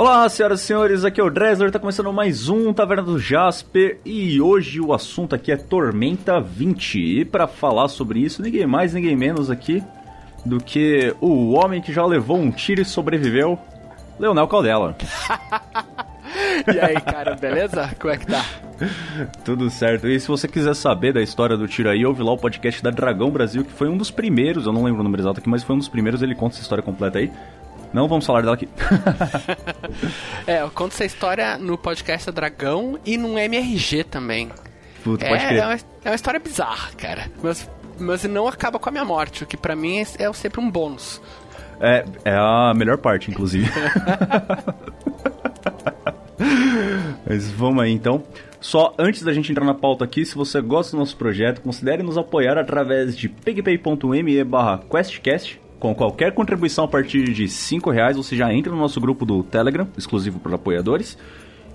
Olá, senhoras e senhores, aqui é o Dresler, tá começando mais um Taverna do Jasper e hoje o assunto aqui é Tormenta 20. E para falar sobre isso, ninguém mais, ninguém menos aqui do que o homem que já levou um tiro e sobreviveu, Leonel Caldela. e aí, cara, beleza? Como é que tá? Tudo certo. E se você quiser saber da história do tiro aí, ouve lá o podcast da Dragão Brasil, que foi um dos primeiros, eu não lembro o número exato aqui, mas foi um dos primeiros, ele conta essa história completa aí. Não vamos falar dela aqui. é, eu conto essa história no podcast Dragão e no MRG também. Puta, crer. É uma, é uma história bizarra, cara. Mas, mas não acaba com a minha morte, o que para mim é, é sempre um bônus. É, é a melhor parte, inclusive. mas vamos aí então. Só antes da gente entrar na pauta aqui, se você gosta do nosso projeto, considere nos apoiar através de picpay.me barra questcast com qualquer contribuição a partir de R$ reais, você já entra no nosso grupo do Telegram, exclusivo para apoiadores.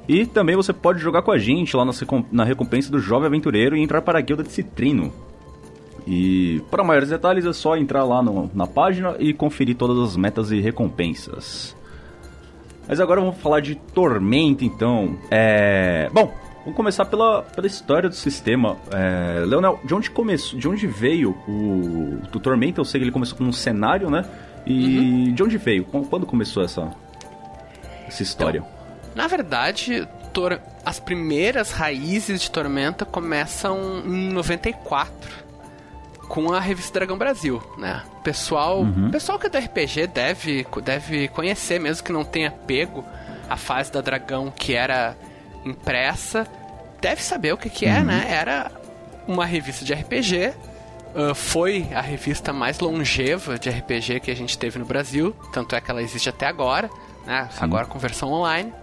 E também você pode jogar com a gente lá na recompensa do Jovem Aventureiro e entrar para a Guilda de Citrino. E para maiores detalhes é só entrar lá no, na página e conferir todas as metas e recompensas. Mas agora vamos falar de Tormenta então. É... Bom, Vamos começar pela, pela história do sistema. É, Leonel, de onde começou, de onde veio o, o Tormenta? Eu sei que ele começou com um cenário, né? E uhum. de onde veio? Quando começou essa, essa história? Então, na verdade, tor as primeiras raízes de Tormenta começam em 94 com a revista Dragão Brasil, né? Pessoal, uhum. pessoal que é do RPG deve, deve conhecer, mesmo que não tenha pego a fase da Dragão que era impressa, deve saber o que, que é, uhum. né? Era uma revista de RPG. Uh, foi a revista mais longeva de RPG que a gente teve no Brasil, tanto é que ela existe até agora, né? Agora com versão online.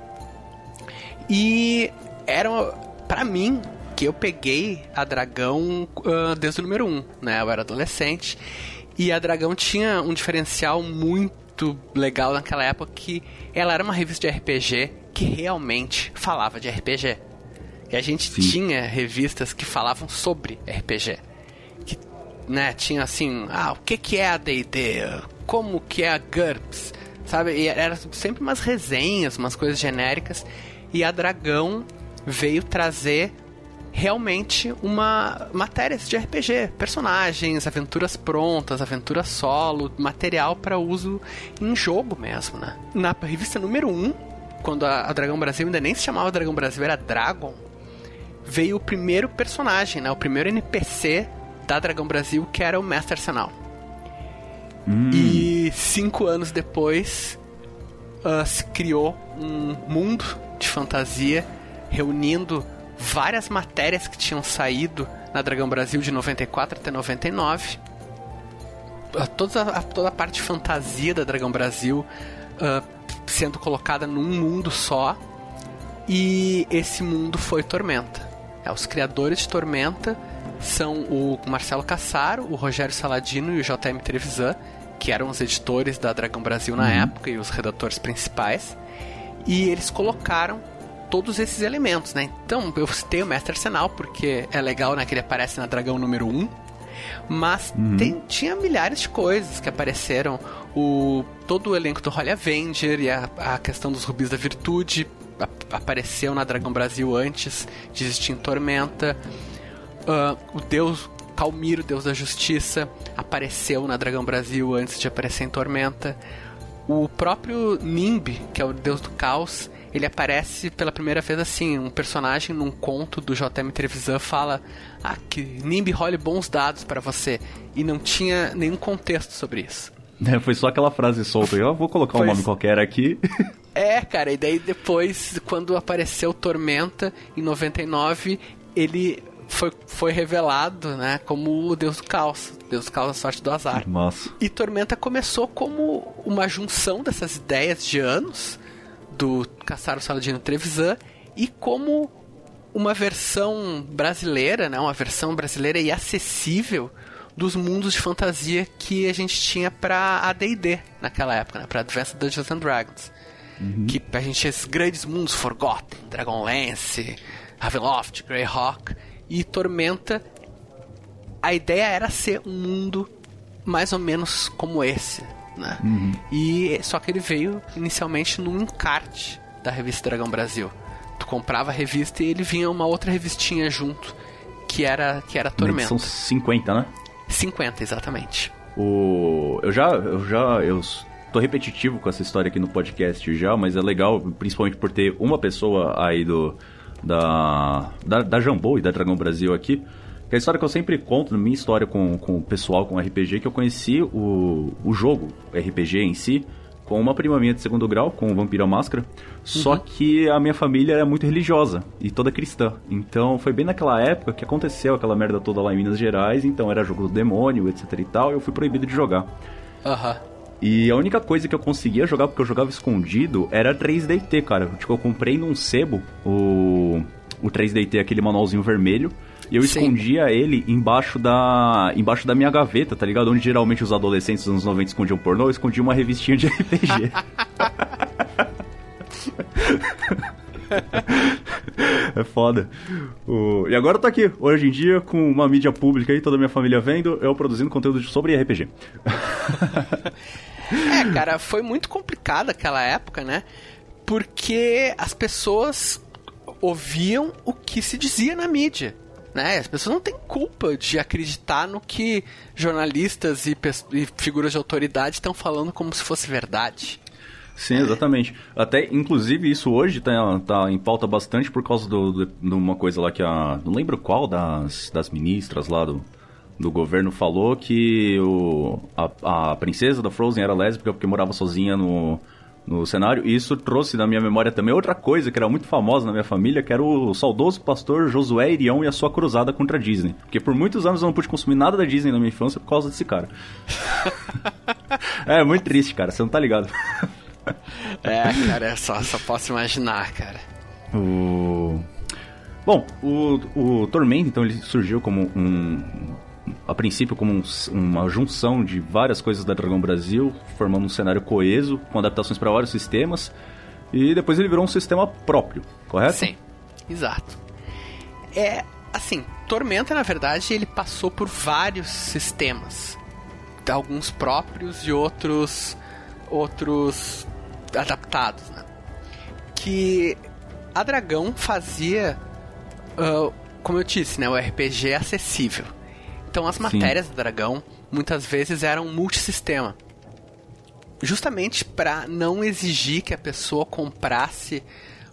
E era para mim que eu peguei a Dragão uh, desde o número 1, né? Eu era adolescente e a Dragão tinha um diferencial muito legal naquela época que ela era uma revista de RPG que realmente falava de RPG. E a gente Sim. tinha revistas que falavam sobre RPG. Que, né, tinha assim, ah, o que que é a D&D? Como que é a GURPS? Sabe? E era sempre umas resenhas, umas coisas genéricas. E a Dragão veio trazer realmente uma matéria de RPG, personagens, aventuras prontas, aventuras solo, material para uso em jogo mesmo, né? Na revista número 1, um, quando a, a, Dragão Brasil ainda nem se chamava Dragão Brasil, era Dragon, veio o primeiro personagem, né? O primeiro NPC da Dragão Brasil, que era o Mestre Arsenal. Hum. E cinco anos depois uh, se criou um mundo de fantasia reunindo várias matérias que tinham saído na Dragão Brasil de 94 até 99. Uh, toda, a, toda a parte de fantasia da Dragão Brasil uh, sendo colocada num mundo só. E esse mundo foi Tormenta. É, os criadores de Tormenta são o Marcelo Cassaro, o Rogério Saladino e o JM Trevisan, que eram os editores da Dragão Brasil na uhum. época e os redatores principais. E eles colocaram todos esses elementos, né? Então, eu citei o Mestre Arsenal porque é legal, né, que ele aparece na Dragão número 1. Mas uhum. tem, tinha milhares de coisas que apareceram o todo o elenco do Holy Avenger e a, a questão dos Rubis da Virtude apareceu na Dragão Brasil antes de existir em Tormenta. Uh, o deus Calmiro, deus da justiça, apareceu na Dragão Brasil antes de aparecer em Tormenta. O próprio Nimb, que é o deus do caos, ele aparece pela primeira vez assim, um personagem num conto do JM Trevisan fala ah, que Nimb role bons dados para você e não tinha nenhum contexto sobre isso. É, foi só aquela frase solta. Eu vou colocar um nome qualquer aqui. É, cara, e daí depois, quando apareceu Tormenta, em 99, ele foi, foi revelado, né, como o Deus do Caos. Deus do Caos, a sorte do azar. Nossa. E Tormenta começou como uma junção dessas ideias de anos, do Caçaro Saladino Trevisan, e como uma versão brasileira, né, uma versão brasileira e acessível dos mundos de fantasia que a gente tinha pra AD&D naquela época, né? Pra Advanced Dungeons and Dragons. Uhum. Que a gente tinha esses grandes mundos, Forgotten, Dragonlance, Ravenloft, Greyhawk e Tormenta. A ideia era ser um mundo mais ou menos como esse, né? Uhum. E só que ele veio inicialmente num encarte da revista Dragão Brasil. Tu comprava a revista e ele vinha uma outra revistinha junto, que era que era Tormenta. São 50, né? 50, exatamente. O eu já eu já eu tô repetitivo com essa história aqui no podcast já, mas é legal, principalmente por ter uma pessoa aí do da da, da Jambô e da Dragão Brasil aqui que é a história que eu sempre conto, na minha história com, com o pessoal, com RPG, que eu conheci o, o jogo, RPG em si, com uma prima minha de segundo grau, com o Vampiro Máscara. Só uhum. que a minha família era muito religiosa e toda cristã. Então foi bem naquela época que aconteceu aquela merda toda lá em Minas Gerais. Então era jogo do demônio, etc e tal. E eu fui proibido de jogar. Aham. Uhum. E a única coisa que eu conseguia jogar, porque eu jogava escondido, era 3DT, cara. Tipo, eu comprei num sebo o, o 3DT, aquele manualzinho vermelho. E eu Sim. escondia ele embaixo da embaixo da minha gaveta, tá ligado? Onde geralmente os adolescentes dos anos 90 escondiam pornô, eu escondia uma revistinha de RPG. é foda. O... E agora eu tô aqui, hoje em dia, com uma mídia pública e toda a minha família vendo, eu produzindo conteúdo sobre RPG. é, cara, foi muito complicado aquela época, né? Porque as pessoas ouviam o que se dizia na mídia. Né? As pessoas não têm culpa de acreditar no que jornalistas e, e figuras de autoridade estão falando como se fosse verdade. Sim, exatamente. Até, inclusive, isso hoje tá, tá em pauta bastante por causa de do, do, uma coisa lá que a. Não lembro qual das, das ministras lá do, do governo falou que o, a, a princesa da Frozen era lésbica porque morava sozinha no, no cenário. E isso trouxe na minha memória também outra coisa que era muito famosa na minha família, que era o saudoso pastor Josué Irião e a sua cruzada contra a Disney. Porque por muitos anos eu não pude consumir nada da Disney na minha infância por causa desse cara. é muito triste, cara, você não tá ligado. é, cara, só, só posso imaginar, cara. O... Bom, o, o Tormento, então, ele surgiu como um, a princípio como um, uma junção de várias coisas da Dragão Brasil, formando um cenário coeso, com adaptações para vários sistemas, e depois ele virou um sistema próprio, correto? Sim, exato. É, assim, Tormenta, na verdade, ele passou por vários sistemas, alguns próprios e outros outros adaptados, né? Que a Dragão fazia, uh, como eu disse, né, o RPG acessível. Então as matérias Sim. do dragão muitas vezes eram multissistema. Justamente para não exigir que a pessoa comprasse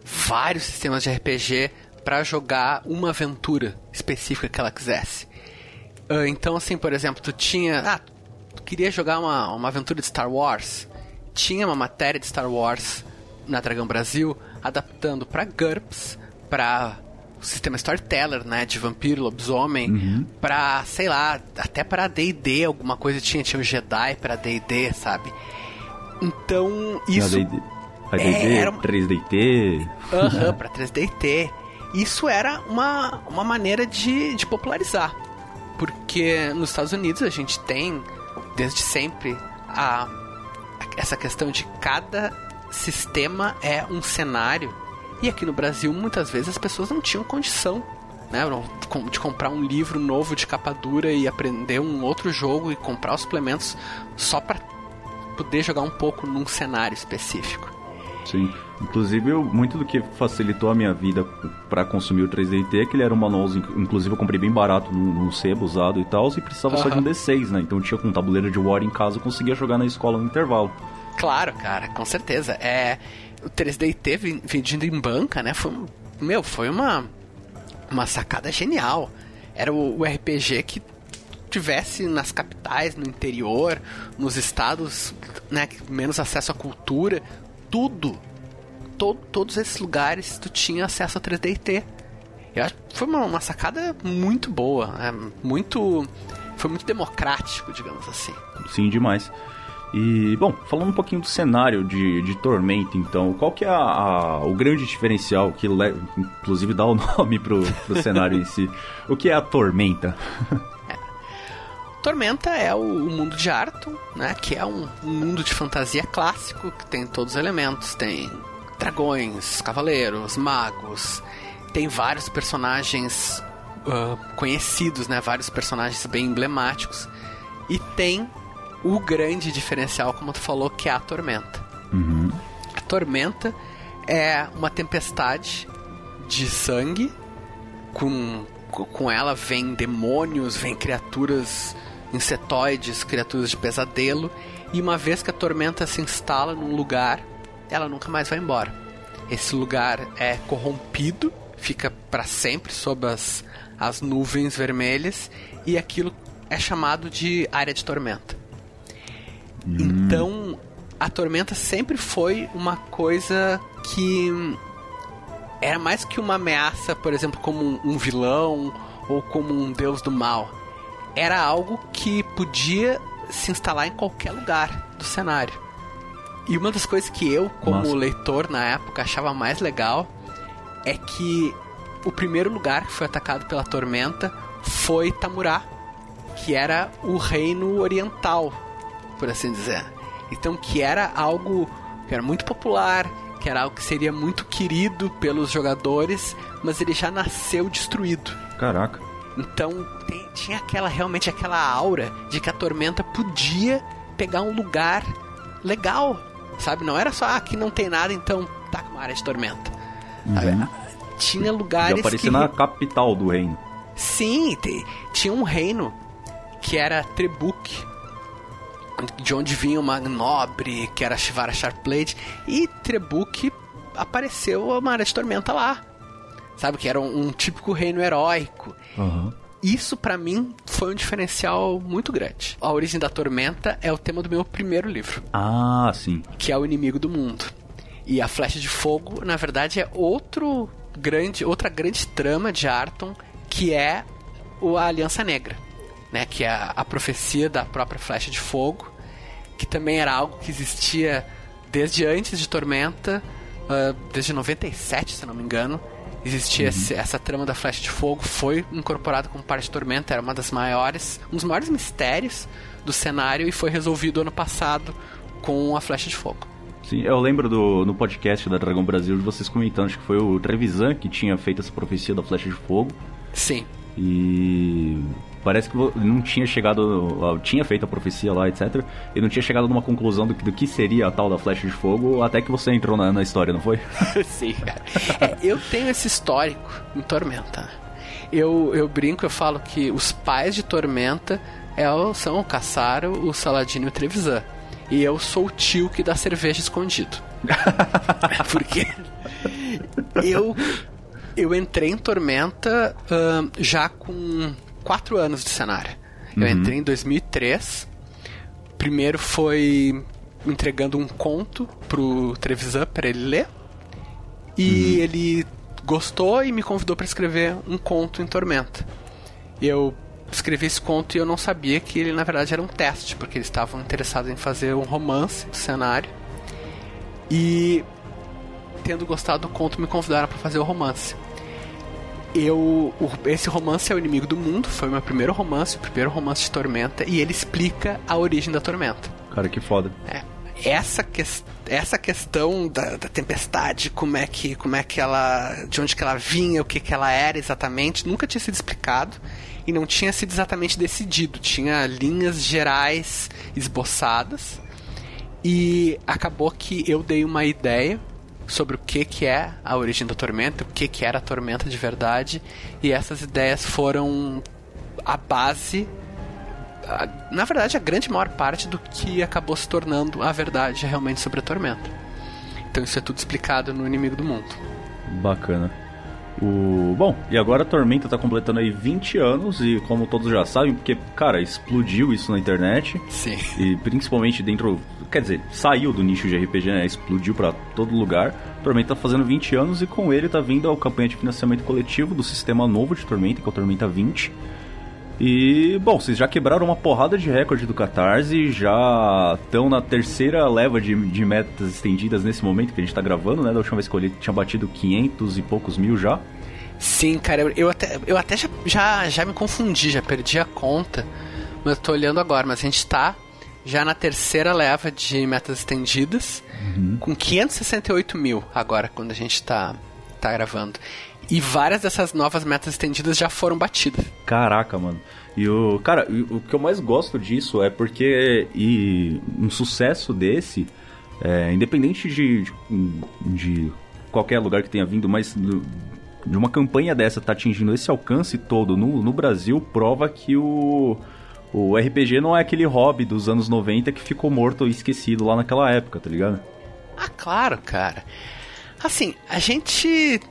vários sistemas de RPG para jogar uma aventura específica que ela quisesse. Uh, então, assim, por exemplo, tu tinha. Ah, tu queria jogar uma, uma aventura de Star Wars. Tinha uma matéria de Star Wars na Dragão Brasil adaptando para GURPS, para sistema storyteller, né, de vampiro, lobisomem, uhum. pra, sei lá, até pra D&D, alguma coisa tinha, tinha o Jedi pra D&D, sabe? Então, isso... Pra D&D, era... 3DT... Aham, uhum, pra 3DT. Isso era uma, uma maneira de, de popularizar. Porque nos Estados Unidos a gente tem, desde sempre, a, essa questão de cada sistema é um cenário e aqui no Brasil, muitas vezes as pessoas não tinham condição né, de comprar um livro novo de capa dura e aprender um outro jogo e comprar os suplementos só para poder jogar um pouco num cenário específico. Sim. Inclusive, eu, muito do que facilitou a minha vida para consumir o 3DT é que ele era um manual, inclusive eu comprei bem barato num, num sebo usado e tal, e precisava só de um D6, né? Então tinha com um tabuleiro de War em casa, eu conseguia jogar na escola no intervalo. Claro, cara, com certeza. É, o 3DT vendido em banca, né? Foi, meu, foi uma, uma sacada genial. Era o, o RPG que tivesse nas capitais, no interior, nos estados, né, menos acesso à cultura, tudo, to, todos esses lugares tu tinha acesso a 3DT. Eu acho que foi uma, uma sacada muito boa, né? muito, foi muito democrático, digamos assim. Sim, demais. E, bom, falando um pouquinho do cenário de, de Tormenta, então, qual que é a, a, o grande diferencial que, le, inclusive, dá o nome pro, pro cenário em si? O que é a Tormenta? Tormenta é o, mundo de Arton, né? Que é um, um mundo de fantasia clássico que tem todos os elementos, tem dragões, cavaleiros, magos, tem vários personagens uh, conhecidos, né? Vários personagens bem emblemáticos. E tem o grande diferencial, como tu falou, que é a tormenta. Uhum. A tormenta é uma tempestade de sangue. Com, com ela vem demônios, vem criaturas insetoides, criaturas de pesadelo. E uma vez que a tormenta se instala num lugar, ela nunca mais vai embora. Esse lugar é corrompido, fica para sempre sob as, as nuvens vermelhas e aquilo é chamado de área de tormenta. Então, a tormenta sempre foi uma coisa que era mais que uma ameaça, por exemplo, como um, um vilão ou como um deus do mal. Era algo que podia se instalar em qualquer lugar do cenário. E uma das coisas que eu, como Nossa. leitor na época, achava mais legal é que o primeiro lugar que foi atacado pela tormenta foi Tamurá, que era o reino oriental, por assim dizer. Então, que era algo que era muito popular, que era algo que seria muito querido pelos jogadores, mas ele já nasceu destruído. Caraca. Então tem- tinha aquela realmente aquela aura de que a tormenta podia pegar um lugar legal, sabe? Não era só ah, aqui não tem nada, então tá com uma área de tormenta. Sabe? Tinha Já lugares aparecia que na capital do reino. Sim, te- tinha um reino que era Trebuk, de onde vinha uma nobre, que era Shivara Sharpblade, e Trebuk apareceu uma área de tormenta lá. Sabe, que era um, um típico reino heróico. Aham. Isso pra mim foi um diferencial muito grande. A origem da tormenta é o tema do meu primeiro livro, Ah, sim. que é o inimigo do mundo. E a flecha de fogo, na verdade, é outro grande, outra grande trama de Arton, que é o- a Aliança Negra, né? Que é a profecia da própria flecha de fogo, que também era algo que existia desde antes de Tormenta, ah, desde 97, se não me engano. Existia esse- essa trama da flecha de fogo, foi incorporada como parte de Tormenta, era uma das maiores, um dos maiores mistérios do cenário e foi resolvido ano passado com a flecha de fogo. Sim, eu lembro do, no podcast da Dragão Brasil de vocês comentando, acho que foi o Trevisan que tinha feito essa profecia da flecha de fogo. Sim. E parece que não tinha chegado. Tinha feito a profecia lá, etc. E não tinha chegado numa conclusão do que, do que seria a tal da flecha de fogo, até que você entrou na, na história, não foi? Sim, cara. É, eu tenho esse histórico em Tormenta. Eu, eu brinco, eu falo que os pais de Tormenta é são o Caçaro, o Saladino e o Trevisan. E eu sou o tio que dá cerveja escondido. Porque eu, eu entrei em Tormenta ahn, já com 4 anos de cenário. Eu entrei em 2003. Primeiro foi entregando um conto pro Trevisan para ele ler. E ele gostou e me convidou para escrever um conto em Tormenta. Eu escrevi esse conto e eu não sabia que ele na verdade era um teste, porque eles estavam interessados em fazer um romance do cenário. E tendo gostado do conto, me convidaram para fazer o romance. Eu, o- esse romance é o inimigo do mundo, foi o meu primeiro romance, o primeiro romance de Tormenta, e ele explica a origem da Tormenta. Cara, que foda. É, essa, ques- essa questão da, da tempestade, como é que como é que ela, de onde que ela vinha, o que que ela era exatamente, nunca tinha sido explicado e não tinha sido exatamente decidido. Tinha linhas gerais esboçadas e acabou que eu dei uma ideia sobre o que que é a origem da tormenta, o que que era a tormenta de verdade e essas ideias foram a base a- na verdade, a grande maior parte do que acabou se tornando a verdade realmente sobre a tormenta. Então isso é tudo explicado no Inimigo do Mundo. Bacana. O... Bom, e agora a Tormenta tá completando aí 20 anos e como todos já sabem, porque, cara, explodiu isso na internet Sim. e principalmente dentro, quer dizer, saiu do nicho de RPG, né? Explodiu pra todo lugar. Tormenta tá fazendo 20 anos e com ele tá vindo a campanha de financiamento coletivo do sistema novo de Tormenta, que é o Tormenta 20. E, bom, vocês já quebraram uma porrada de recorde do Catarse, já estão na terceira leva de, de metas estendidas nesse momento que a gente tá gravando, né? Da última vez que eu tinha batido 500 e poucos mil já. Sim, cara, eu, eu até, eu até já, já, já me confundi, já perdi a conta. mas eu tô olhando agora, mas a gente tá já na terceira leva de metas estendidas, uhum. com 568 mil agora, quando a gente tá, tá gravando. E várias dessas novas metas estendidas já foram batidas. Caraca, mano. E o. Cara, o que eu mais gosto disso é porque. E um sucesso desse. É, independente de, de, de, qualquer lugar que tenha vindo, mas de uma campanha dessa tá atingindo esse alcance todo no, no Brasil, prova que o. O RPG não é aquele hobby dos anos 90 que ficou morto e esquecido lá naquela época, tá ligado? Ah, claro, cara. Assim, a gente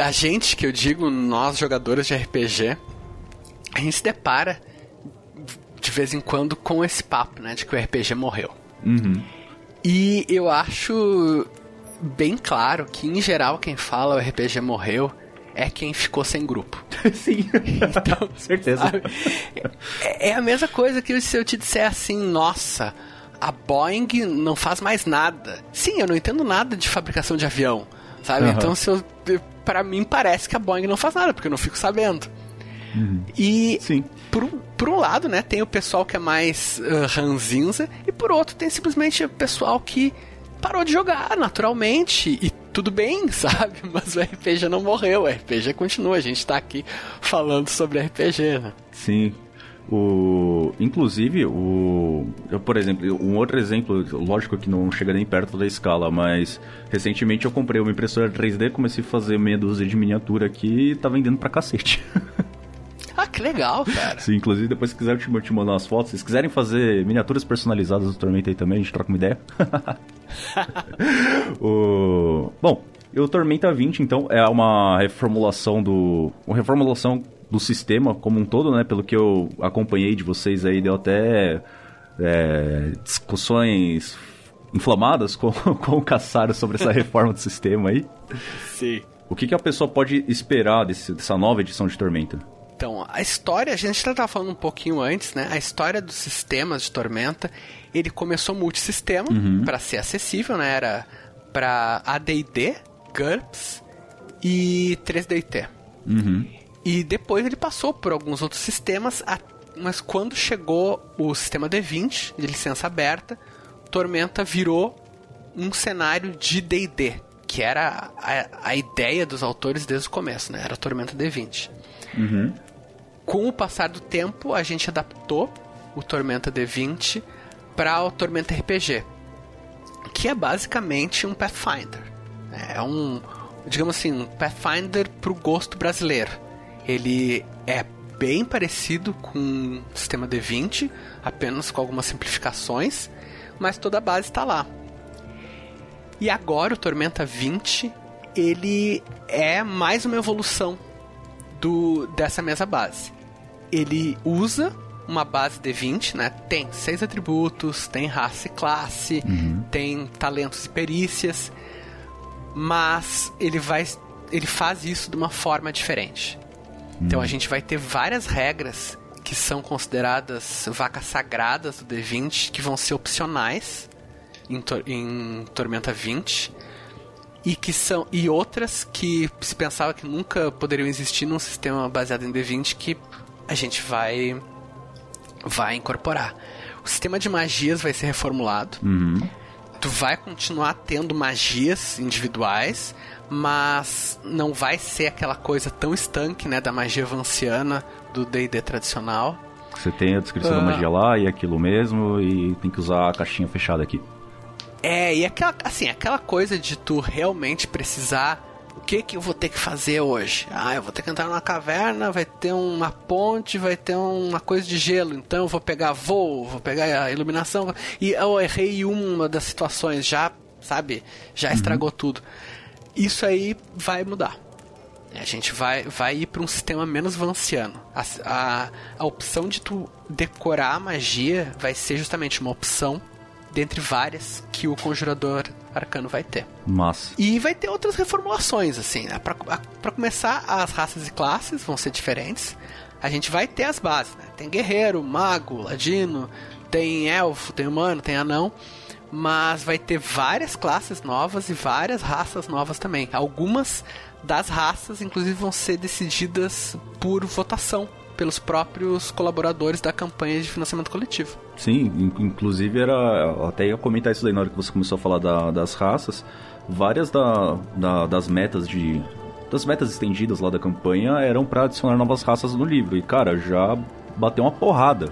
a gente, que eu digo, nós jogadores de RPG, a gente se depara de vez em quando com esse papo, né, de que o RPG morreu. Uhum. E eu acho bem claro que, em geral, quem fala o RPG morreu é quem ficou sem grupo. Sim. Então, certeza. Sabe, é, é a mesma coisa que se eu te disser assim, nossa, a Boeing não faz mais nada. Sim, eu não entendo nada de fabricação de avião, sabe? Uhum. Então, se eu para mim parece que a Boeing não faz nada, porque eu não fico sabendo. Uhum. E Sim. Por, por um lado, né, tem o pessoal que é mais uh, ranzinza, e por outro tem simplesmente o pessoal que parou de jogar naturalmente e tudo bem, sabe? Mas o RPG não morreu, o RPG continua, a gente tá aqui falando sobre RPG, né? Sim, o, inclusive, o, eu, por exemplo, um outro exemplo, lógico que não chega nem perto da escala, mas recentemente eu comprei uma impressora 3D, comecei a fazer meia dúzia de miniatura aqui e tá vendendo pra cacete. Ah, que legal, cara. Sim, inclusive depois se quiser eu te, eu te mandar umas fotos. Se quiserem fazer miniaturas personalizadas do Tormenta aí também, a gente troca uma ideia. o... Bom, o Tormenta 20, então, é uma reformulação do. Uma reformulação do sistema como um todo, né? Pelo que eu acompanhei de vocês aí, deu até é, discussões inflamadas com, com o Caçaro sobre essa reforma do sistema aí. Sim. O que, que a pessoa pode esperar desse, dessa nova edição de Tormenta? Então, a história, a gente já estava falando um pouquinho antes, né? A história dos sistemas de Tormenta, ele começou multissistema uhum. para ser acessível, né? Era para AD&D, GURPS e 3DT. Uhum. E depois ele passou por alguns outros sistemas, mas quando chegou o sistema D20, de licença aberta, Tormenta virou um cenário de D&D, que era a, a, ideia dos autores desde o começo, né? Era Tormenta D20. Uhum. Com o passar do tempo, a gente adaptou o Tormenta D20 para o Tormenta RPG, que é basicamente um Pathfinder. É um, digamos assim, um Pathfinder para o gosto brasileiro ele é bem parecido com o sistema D20, apenas com algumas simplificações, mas toda a base está lá. E agora o Tormenta 20, ele é mais uma evolução do dessa mesma base. Ele usa uma base D20, né? Tem seis atributos, tem raça e classe, uhum. tem talentos e perícias, mas ele vai ele faz isso de uma forma diferente. Então a hum. gente vai ter várias regras que são consideradas vacas sagradas do D20 que vão ser opcionais em, em Tormenta 20 e que são e outras que se pensava que nunca poderiam existir num sistema baseado em D20 que a gente vai vai incorporar. O sistema de magias vai ser reformulado. Uhum. Tu vai continuar tendo magias individuais, mas não vai ser aquela coisa tão estanque, né, da magia vanciana do D&D tradicional. Você tem a descrição uh, da magia lá e aquilo mesmo e tem que usar a caixinha fechada aqui. É, e aquela, assim, aquela coisa de tu realmente precisar o que que eu vou ter que fazer hoje? Ah, eu vou ter que entrar numa caverna, vai ter uma ponte, vai ter uma coisa de gelo, então eu vou pegar voo, vou pegar a iluminação. E eu errei uma das situações, já, sabe, já estragou uhum. tudo isso aí vai mudar. A gente vai, vai ir para um sistema menos vanciano. A, a, a opção de tu decorar a magia vai ser justamente uma opção dentre várias que o conjurador arcano vai ter. Mas E vai ter outras reformulações, assim. Né? Para começar, as raças e classes vão ser diferentes. A gente vai ter as bases, né? Tem guerreiro, mago, ladino, tem elfo, tem humano, tem anão mas vai ter várias classes novas e várias raças novas também. Algumas das raças, inclusive, vão ser decididas por votação pelos próprios colaboradores da campanha de financiamento coletivo. Sim, inclusive era. Até ia comentar isso daí na hora que você começou a falar da, das raças. Várias da, da, das metas de. Das metas estendidas lá da campanha eram para adicionar novas raças no livro. E, cara, já bateu uma porrada.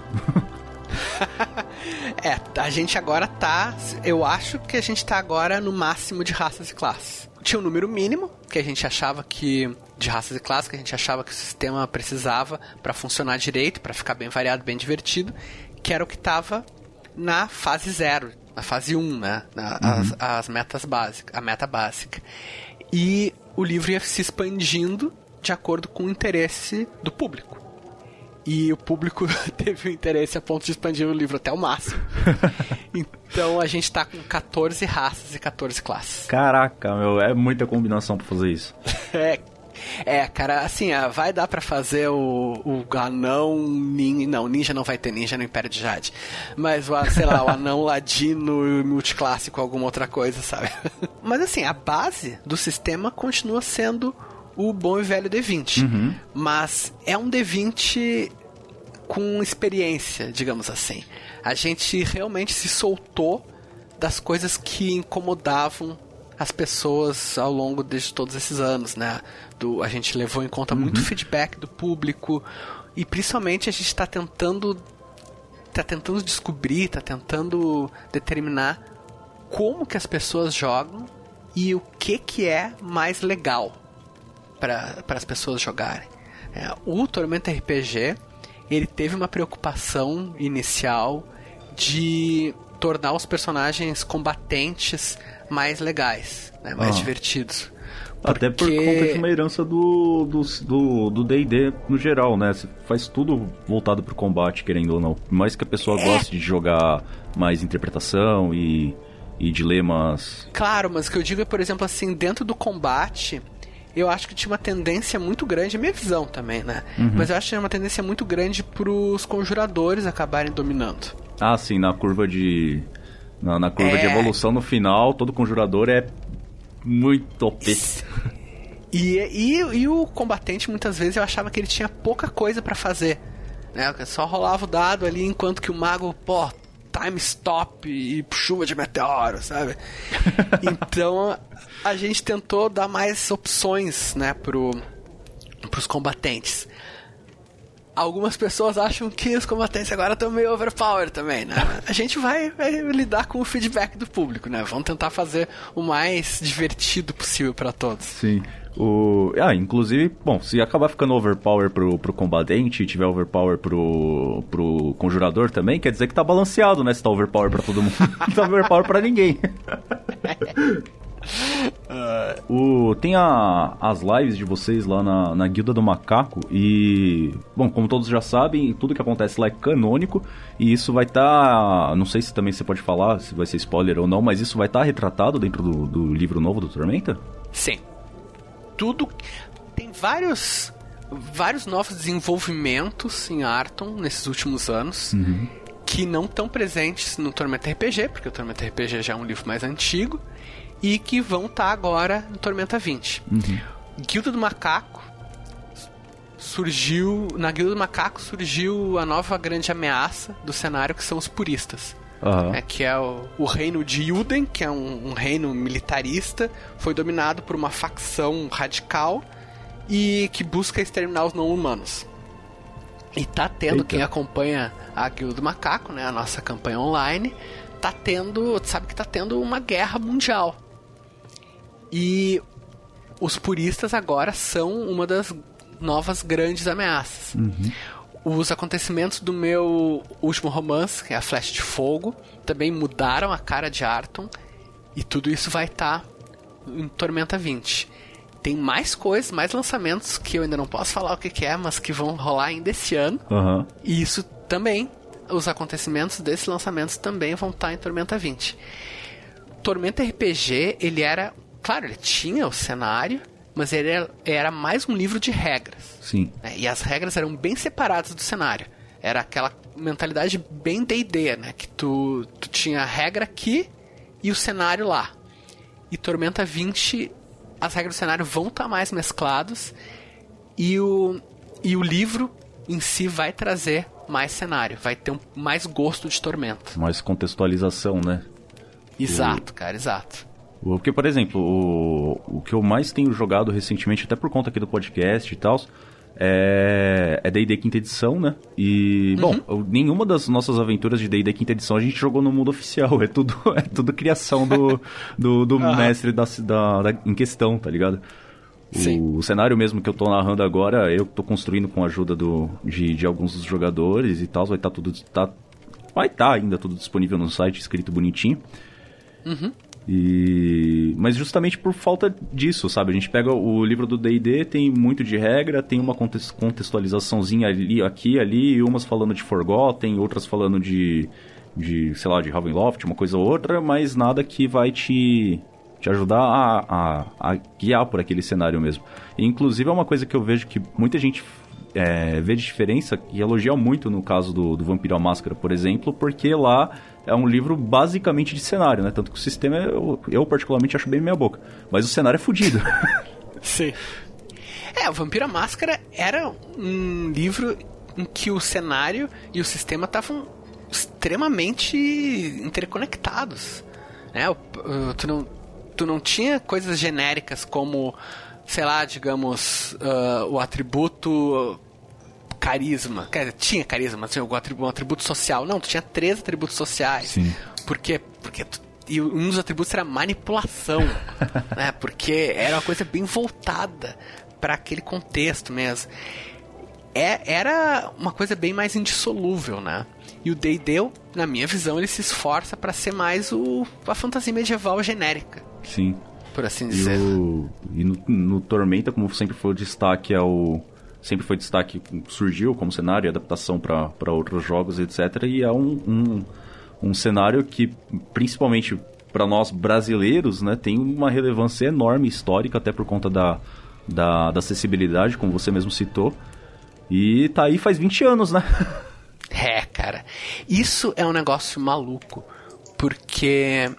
é, a gente agora tá. Eu acho que a gente tá agora no máximo de raças e classes. Tinha um número mínimo, que a gente achava que. De raças e classes, que a gente achava que o sistema precisava para funcionar direito, para ficar bem variado, bem divertido, que era o que estava na fase zero, na fase 1, um, né? Na, uhum. as, as metas básicas, a meta básica. E o livro ia se expandindo de acordo com o interesse do público. E o público teve o interesse a ponto de expandir o livro até o máximo. então a gente tá com 14 raças e 14 classes. Caraca, meu, é muita combinação pra fazer isso. é, é, cara, assim, ah, vai dar para fazer o, o anão ninja. Não, ninja não vai ter ninja no Império de Jade. Mas, o, sei lá, o anão ladino multiclássico, alguma outra coisa, sabe? Mas assim, a base do sistema continua sendo o bom e velho D20. Uhum. Mas é um D20 com experiência, digamos assim. A gente realmente se soltou das coisas que incomodavam as pessoas ao longo de todos esses anos, né? Do, a gente levou em conta uhum. muito feedback do público e principalmente a gente está tentando tá tentando descobrir, está tentando determinar como que as pessoas jogam e o que que é mais legal para as pessoas jogarem. É, o Tormenta RPG ele teve uma preocupação inicial de tornar os personagens combatentes mais legais, né? mais ah. divertidos. Porque... Até por conta de uma herança do do D&D do no geral, né? Você faz tudo voltado pro combate, querendo ou não. Por mais que a pessoa é. goste de jogar mais interpretação e, e dilemas... Claro, mas o que eu digo é, por exemplo, assim, dentro do combate eu acho que tinha uma tendência muito grande, é minha visão também, né? Uhum. Mas eu acho que tinha uma tendência muito grande pros conjuradores acabarem dominando. Ah, sim, na curva de. Na, na curva é... de evolução no final, todo conjurador é muito OP. E, e, e o combatente, muitas vezes, eu achava que ele tinha pouca coisa para fazer. Né? Só rolava o dado ali, enquanto que o mago, pô, time stop e chuva de meteoro, sabe? então a gente tentou dar mais opções, né, pro, pros combatentes algumas pessoas acham que os combatentes agora estão meio overpowered também, né? A gente vai, vai, lidar com o feedback do público, né? Vamos tentar fazer o mais divertido possível para todos. Sim. O... Ah, inclusive, bom, se acabar ficando overpower pro, pro combatente e tiver overpower pro, pro conjurador também, quer dizer que tá balanceado, né? Se tá overpower pra todo mundo. Não tá overpower pra ninguém. Uh, o, tem a, as lives de vocês lá na, na Guilda do Macaco e, bom, como todos já sabem, tudo que acontece lá é canônico e isso vai estar, tá, não sei se também você pode falar, se vai ser spoiler ou não, mas isso vai estar tá retratado dentro do, do livro novo do Tormenta? Sim. Tudo, tem vários, vários novos desenvolvimentos em Arton nesses últimos anos. Uhum. Que não estão presentes no Tormenta RPG, porque o Tormenta RPG já é um livro mais antigo e que vão estar tá agora no Tormenta 20. Uhum. Guilda do Macaco surgiu. Na Guilda do Macaco surgiu a nova grande ameaça do cenário que são os puristas. Uhum. É, que é o, o, reino de Yuden, que é um, um, reino militarista, foi dominado por uma facção radical e que busca exterminar os não-humanos. E tá tendo, Eita. quem acompanha a Guilda do Macaco, né, a nossa campanha online, tá tendo, sabe que tá tendo uma guerra mundial. E os puristas agora são uma das novas grandes ameaças. Uhum. Os acontecimentos do meu último romance, que é a Flecha de Fogo, também mudaram a cara de Arton. E tudo isso vai estar tá em Tormenta 20. Tem mais coisas, mais lançamentos que eu ainda não posso falar o que, que é, mas que vão rolar ainda esse ano. Uhum. E isso também, os acontecimentos desses lançamentos também vão estar em Tormenta 20. Tormenta RPG, ele era claro, ele tinha o cenário, mas ele era, era mais um livro de regras. Sim. Né? E as regras eram bem separadas do cenário. Era aquela mentalidade bem D&D, né? Que tu, tu tinha a regra aqui e o cenário lá. E Tormenta 20, as regras do cenário vão estar tá mais mesclados e o, e o livro em si vai trazer mais cenário, vai ter um, mais gosto de Tormenta. Mais contextualização, né? Exato, cara, exato. Porque, por exemplo, o, o que eu mais tenho jogado recentemente, até por conta aqui do podcast e tal, é é D&D quinta edição, né? E, Uhum. bom, nenhuma das nossas aventuras de D&D quinta edição a gente jogou no mundo oficial. É tudo, é tudo criação do, do, do mestre da, da, da- em questão, tá ligado? O, Sim. cenário mesmo que eu tô narrando agora, eu tô construindo com a ajuda do, de, de alguns dos jogadores e tal. Vai estar tudo... Tá, vai estar ainda tudo disponível no site, escrito bonitinho. E... Mas justamente por falta disso, sabe? A gente pega o livro do D&D, tem muito de regra, tem uma contextualizaçãozinha ali, aqui, ali, umas falando de Forgotten, outras falando de, de sei lá, de Ravenloft, uma coisa ou outra, mas nada que vai te, te ajudar a, a, a guiar por aquele cenário mesmo. E, inclusive é uma coisa que eu vejo que muita gente é, vê de diferença e elogia muito no caso do, do Vampiro à Máscara, por exemplo, porque lá é um livro basicamente de cenário, né? Tanto que o sistema eu, eu particularmente acho bem meia boca. Mas o cenário é fodido. Sim. É, o Vampiro à Máscara era um livro em que o cenário e o sistema estavam extremamente interconectados. Né? O- tu, não, tu não tinha coisas genéricas como, sei lá, digamos, ah, o atributo carisma. Quer dizer, tinha carisma, mas tinha um atributo, um atributo social. Não, tu tinha três atributos sociais. Sim. Por quê? Porque tu- e um dos atributos era manipulação, né? Porque era uma coisa bem voltada para aquele contexto mesmo. É, era uma coisa bem mais indissolúvel, né? E o D&D, na minha visão, ele se esforça para ser mais o, a fantasia medieval genérica, Sim. por assim E, dizer. o, e no, no Tormenta, como sempre foi o destaque, é o. Sempre foi destaque, surgiu como cenário adaptação para outros jogos, etc. E é um, um, um cenário que, principalmente para nós brasileiros, né, tem uma relevância enorme histórica, até por conta da, da, da acessibilidade, como você mesmo citou. E tá aí faz 20 anos, né? É, cara. Isso é um negócio maluco. Porque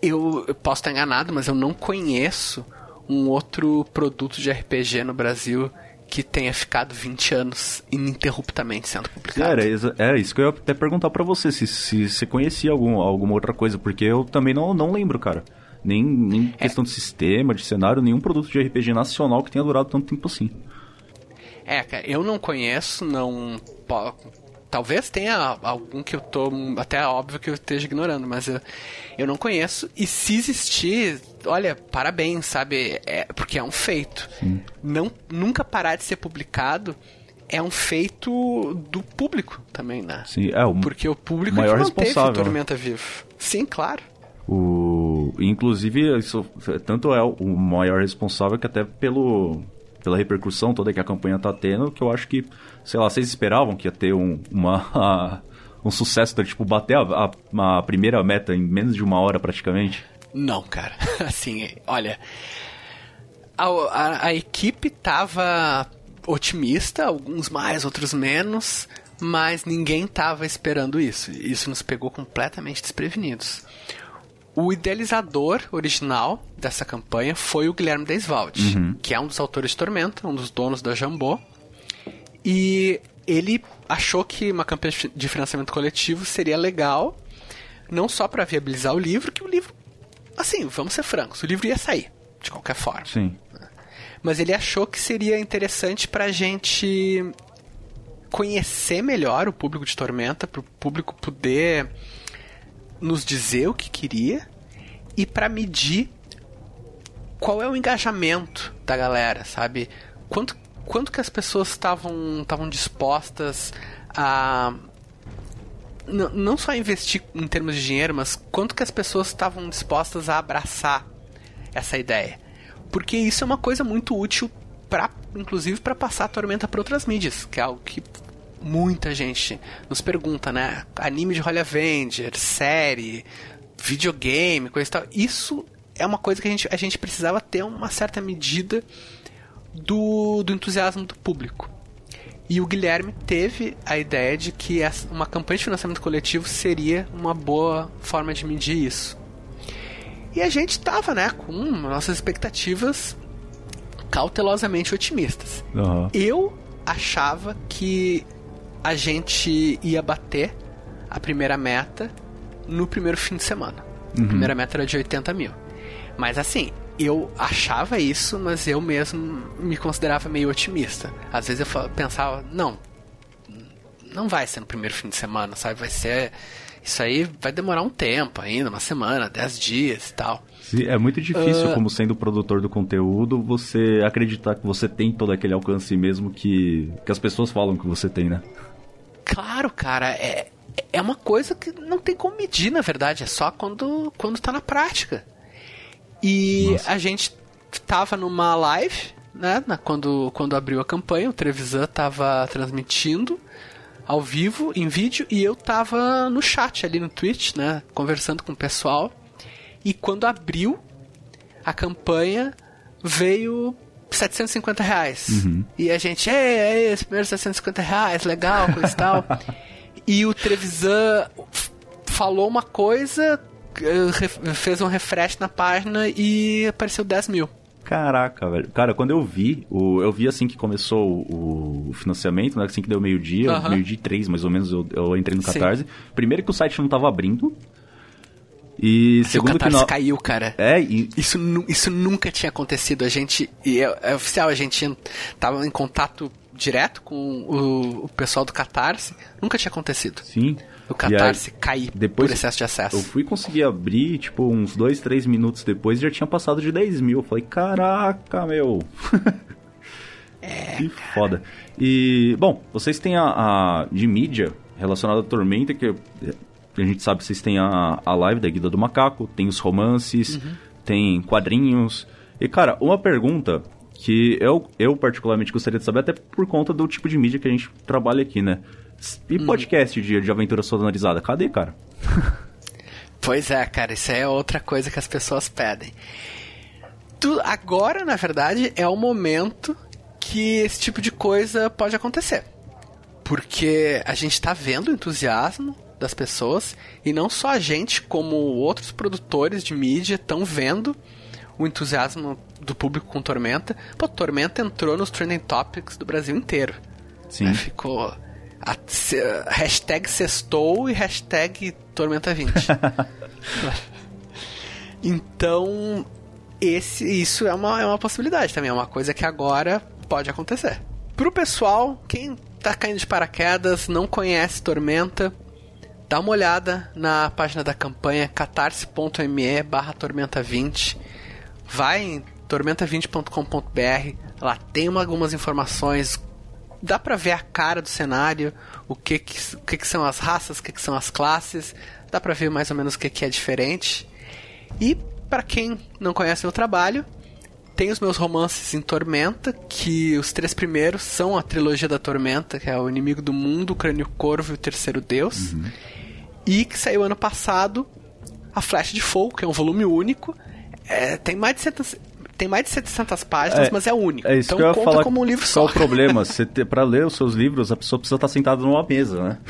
eu, eu posso estar enganado, mas eu não conheço um outro produto de RPG no Brasil que tenha ficado 20 anos ininterruptamente sendo publicado. Era, era isso que eu ia até perguntar pra você, se, se você conhecia algum, alguma outra coisa, porque eu também não, não lembro, cara. Nem, nem questão de sistema, de cenário, nenhum produto de RPG nacional que tenha durado tanto tempo assim. É, cara, eu não conheço, não. Talvez tenha algum que eu tô. Até óbvio que eu esteja ignorando, mas eu, eu não conheço. E se existir, olha, parabéns, sabe? É, porque é um feito. Não, nunca parar de ser publicado é um feito do público também, né? Sim, é o Porque o público maior responsável, o né? Tormenta vivo. Sim, claro. O, inclusive, isso tanto é o maior responsável que até pelo, pela repercussão toda que a campanha tá tendo, que eu acho que, sei lá, vocês esperavam que ia ter um, uma, um sucesso, tipo, bater a, a, a primeira meta em menos de uma hora praticamente? Não, cara. Assim, olha. A, a- a equipe tava otimista, alguns mais, outros menos, mas ninguém tava esperando isso. Isso nos pegou completamente desprevenidos. O idealizador original dessa campanha foi o Guilherme Desvalde, que é um dos autores de Tormenta, um dos donos da Jambô. E ele achou que uma campanha de financiamento coletivo seria legal, não só para viabilizar o livro, que o livro, assim, vamos ser francos, o livro ia sair, de qualquer forma. Sim. Mas ele achou que seria interessante pra gente conhecer melhor o público de Tormenta, pro público poder nos dizer o que queria e pra medir qual é o engajamento da galera, sabe? Quanto, quanto que as pessoas estavam dispostas a não só investir em termos de dinheiro, mas quanto que as pessoas estavam dispostas a abraçar essa ideia. Porque isso é uma coisa muito útil para inclusive para passar a tormenta para outras mídias, que é algo que muita gente nos pergunta, né? Anime de Holly Avenger, série, videogame, coisa e tal. Isso é uma coisa que a gente, a gente precisava ter uma certa medida do, do entusiasmo do público. E o Guilherme teve a ideia de que uma campanha de financiamento coletivo seria uma boa forma de medir isso. E a gente tava, né, com nossas expectativas cautelosamente otimistas. Aham. Eu achava que a gente ia bater a primeira meta no primeiro fim de semana. A primeira meta era de 80 mil. Mas assim, eu achava isso, mas eu mesmo me considerava meio otimista. Às vezes eu pensava, não, não vai ser no primeiro fim de semana, sabe? Vai ser. Isso aí vai demorar um tempo ainda, uma semana, dez dias e tal. É muito difícil, como sendo produtor do conteúdo, você acreditar que você tem todo aquele alcance mesmo que, que as pessoas falam que você tem, né? Claro, cara, é, é uma coisa que não tem como medir, na verdade, é só quando, quando tá na prática. E Nossa. a gente tava numa live, né, na- quando, quando abriu a campanha, o Trevisan tava transmitindo ao vivo, em vídeo, e eu tava no chat ali no Twitch, né, conversando com o pessoal. E quando abriu a campanha, veio 750 reais. E a gente, é, é, esse primeiro 750 reais, legal, coisa e tal. e o Trevisan falou uma coisa, fez um refresh na página e apareceu 10 mil. Caraca, velho. Cara, quando eu vi, o, eu vi assim que começou o, o financiamento, né? Assim que deu meio-dia, Aham. meio-dia e três, mais ou menos, eu, eu entrei no Sim. Catarse. Primeiro que o site não tava abrindo. E o segundo que Catarse não. caiu, cara. É, e. Isso, isso nunca tinha acontecido. A gente. E é, é oficial, a gente tava em contato direto com o, o pessoal do Catarse. Nunca tinha acontecido. Sim. O Catarse aí, cair depois por excesso de acesso. Eu fui conseguir abrir, tipo, uns dois, três minutos depois já tinha passado de 10 mil. Eu falei, caraca, meu. É, que foda. E, bom, vocês têm a, a- de mídia relacionada à Tormenta, que a gente sabe que vocês têm a, a live da Guida do Macaco, tem os romances, Uhum. tem quadrinhos. E, cara, uma pergunta que eu, eu particularmente gostaria de saber, até por conta do tipo de mídia que a gente trabalha aqui, né? E Uhum. podcast de, de aventura sonorizada? Cadê, cara? Pois é, cara, isso é outra coisa que as pessoas pedem. Tu, agora, na verdade, é o momento que esse tipo de coisa pode acontecer. Porque a gente tá vendo o entusiasmo das pessoas e não só a gente, como outros produtores de mídia estão vendo o entusiasmo do público com Tormenta. Pô, Tormenta entrou nos trending topics do Brasil inteiro. Sim. né? Ficou a, se, hashtag sextou e hashtag Tormenta 20. então, esse, isso é uma, é uma possibilidade também, é uma coisa que agora pode acontecer. Pro pessoal, quem tá caindo de paraquedas, não conhece Tormenta, dá uma olhada na página da campanha catarse.me barra tormenta20 vai em tormenta20.com.br lá tem uma- algumas informações dá pra ver a cara do cenário o que que, o que, que são as raças o que, que são as classes dá pra ver mais ou menos o que, que é diferente e pra quem não conhece meu trabalho tem os meus romances em Tormenta, que os três primeiros são a trilogia da Tormenta, que é o Inimigo do Mundo, o Crânio Corvo e o Terceiro Deus. E que saiu ano passado a Flecha de Fogo, que é um volume único. É, tem, mais de 700, tem mais de 700 páginas, mas é único. É isso então que eu ia conta falar. como um livro Qual só. o problema? Você ter, pra ler os seus livros, a pessoa precisa estar sentada numa mesa, né?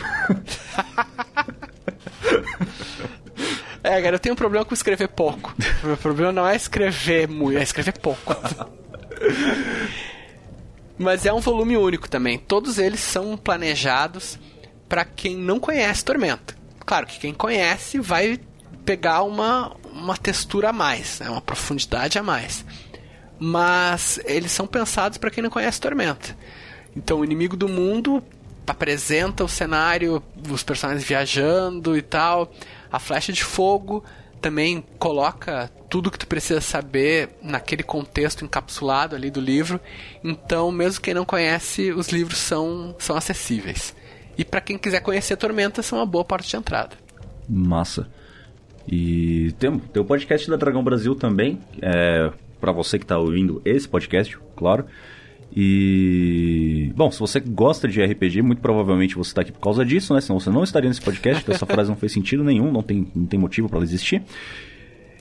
É, cara, eu tenho um problema com escrever pouco. o meu problema não é escrever muito, é escrever pouco. Mas é um volume único também. Todos eles são planejados para quem não conhece Tormenta. Claro que quem conhece vai pegar uma, uma textura a mais, né? uma profundidade a mais. Mas eles são pensados para quem não conhece Tormenta. Então, o inimigo do mundo apresenta o cenário, os personagens viajando e tal. A flecha de fogo também coloca tudo que tu precisa saber naquele contexto encapsulado ali do livro. Então, mesmo quem não conhece, os livros são, são acessíveis. E para quem quiser conhecer Tormenta, são uma boa porta de entrada. Massa. E tem, tem o podcast da Dragão Brasil também, é, para você que tá ouvindo esse podcast, claro. E. Bom, se você gosta de RPG, muito provavelmente você tá aqui por causa disso, né? Senão você não estaria nesse podcast, essa frase não fez sentido nenhum, não tem, não tem motivo para ela existir.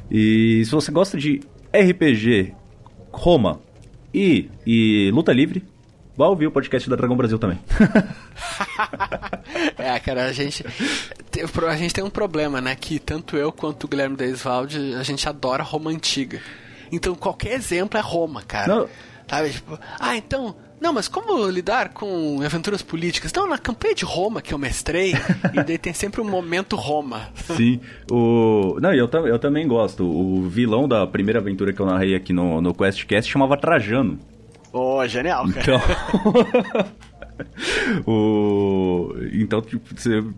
E se você gosta de RPG, Roma e, e luta livre, vá ouvir o podcast da Dragão Brasil também. É, cara, a gente, a gente tem um problema, né? Que tanto eu quanto o Guilherme Deisvalde, a gente adora Roma antiga. Então qualquer exemplo é Roma, cara. Não. Sabe, tipo, ah, então, Não, mas como lidar com aventuras políticas? Não, na campanha de Roma que eu mestrei, e daí tem sempre um momento Roma. Sim. O... Não, eu, eu também gosto. O vilão da primeira aventura que eu narrei aqui no, no QuestCast chamava Trajano. Oh, genial, cara. Então. o... Então, tipo,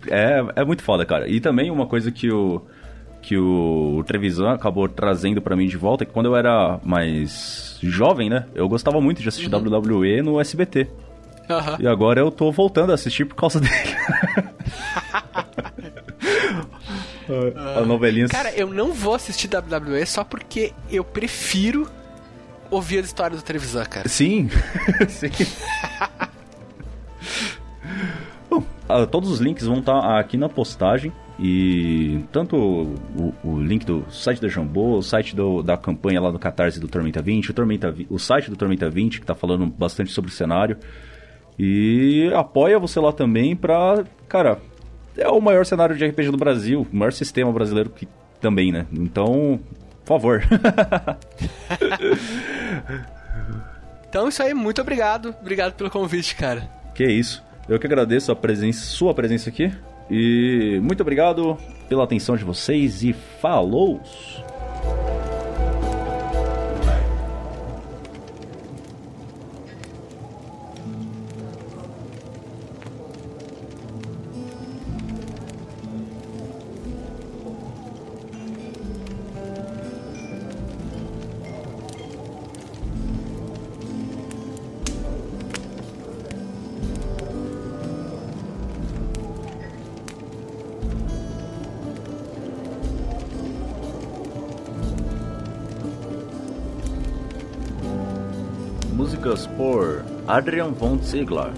é, é muito foda, cara. E também uma coisa que o, que o Trevisan acabou trazendo para mim de volta é que quando eu era mais jovem, né? Eu gostava muito de assistir uhum. WWE no SBT. Uhum. E agora eu tô voltando a assistir por causa dele. a novelinha. Cara, eu não vou assistir WWE só porque eu prefiro ouvir as histórias do Trevisan, cara. Sim. Sim. Uh, todos os links vão estar tá aqui na postagem. E tanto o, o, link do site da Jambô, o site do, da campanha lá do Catarse do Tormenta 20, o, Tormenta, o site do Tormenta 20, que está falando bastante sobre o cenário. E apoia você lá também pra. Cara, é o maior cenário de RPG do Brasil, o maior sistema brasileiro que também, né? Então, por favor. então, isso aí, muito obrigado. Obrigado pelo convite, cara. Que isso. Eu que agradeço a presença, sua presença aqui. E muito obrigado pela atenção de vocês e falou! Músicas por Adrian von Ziegler.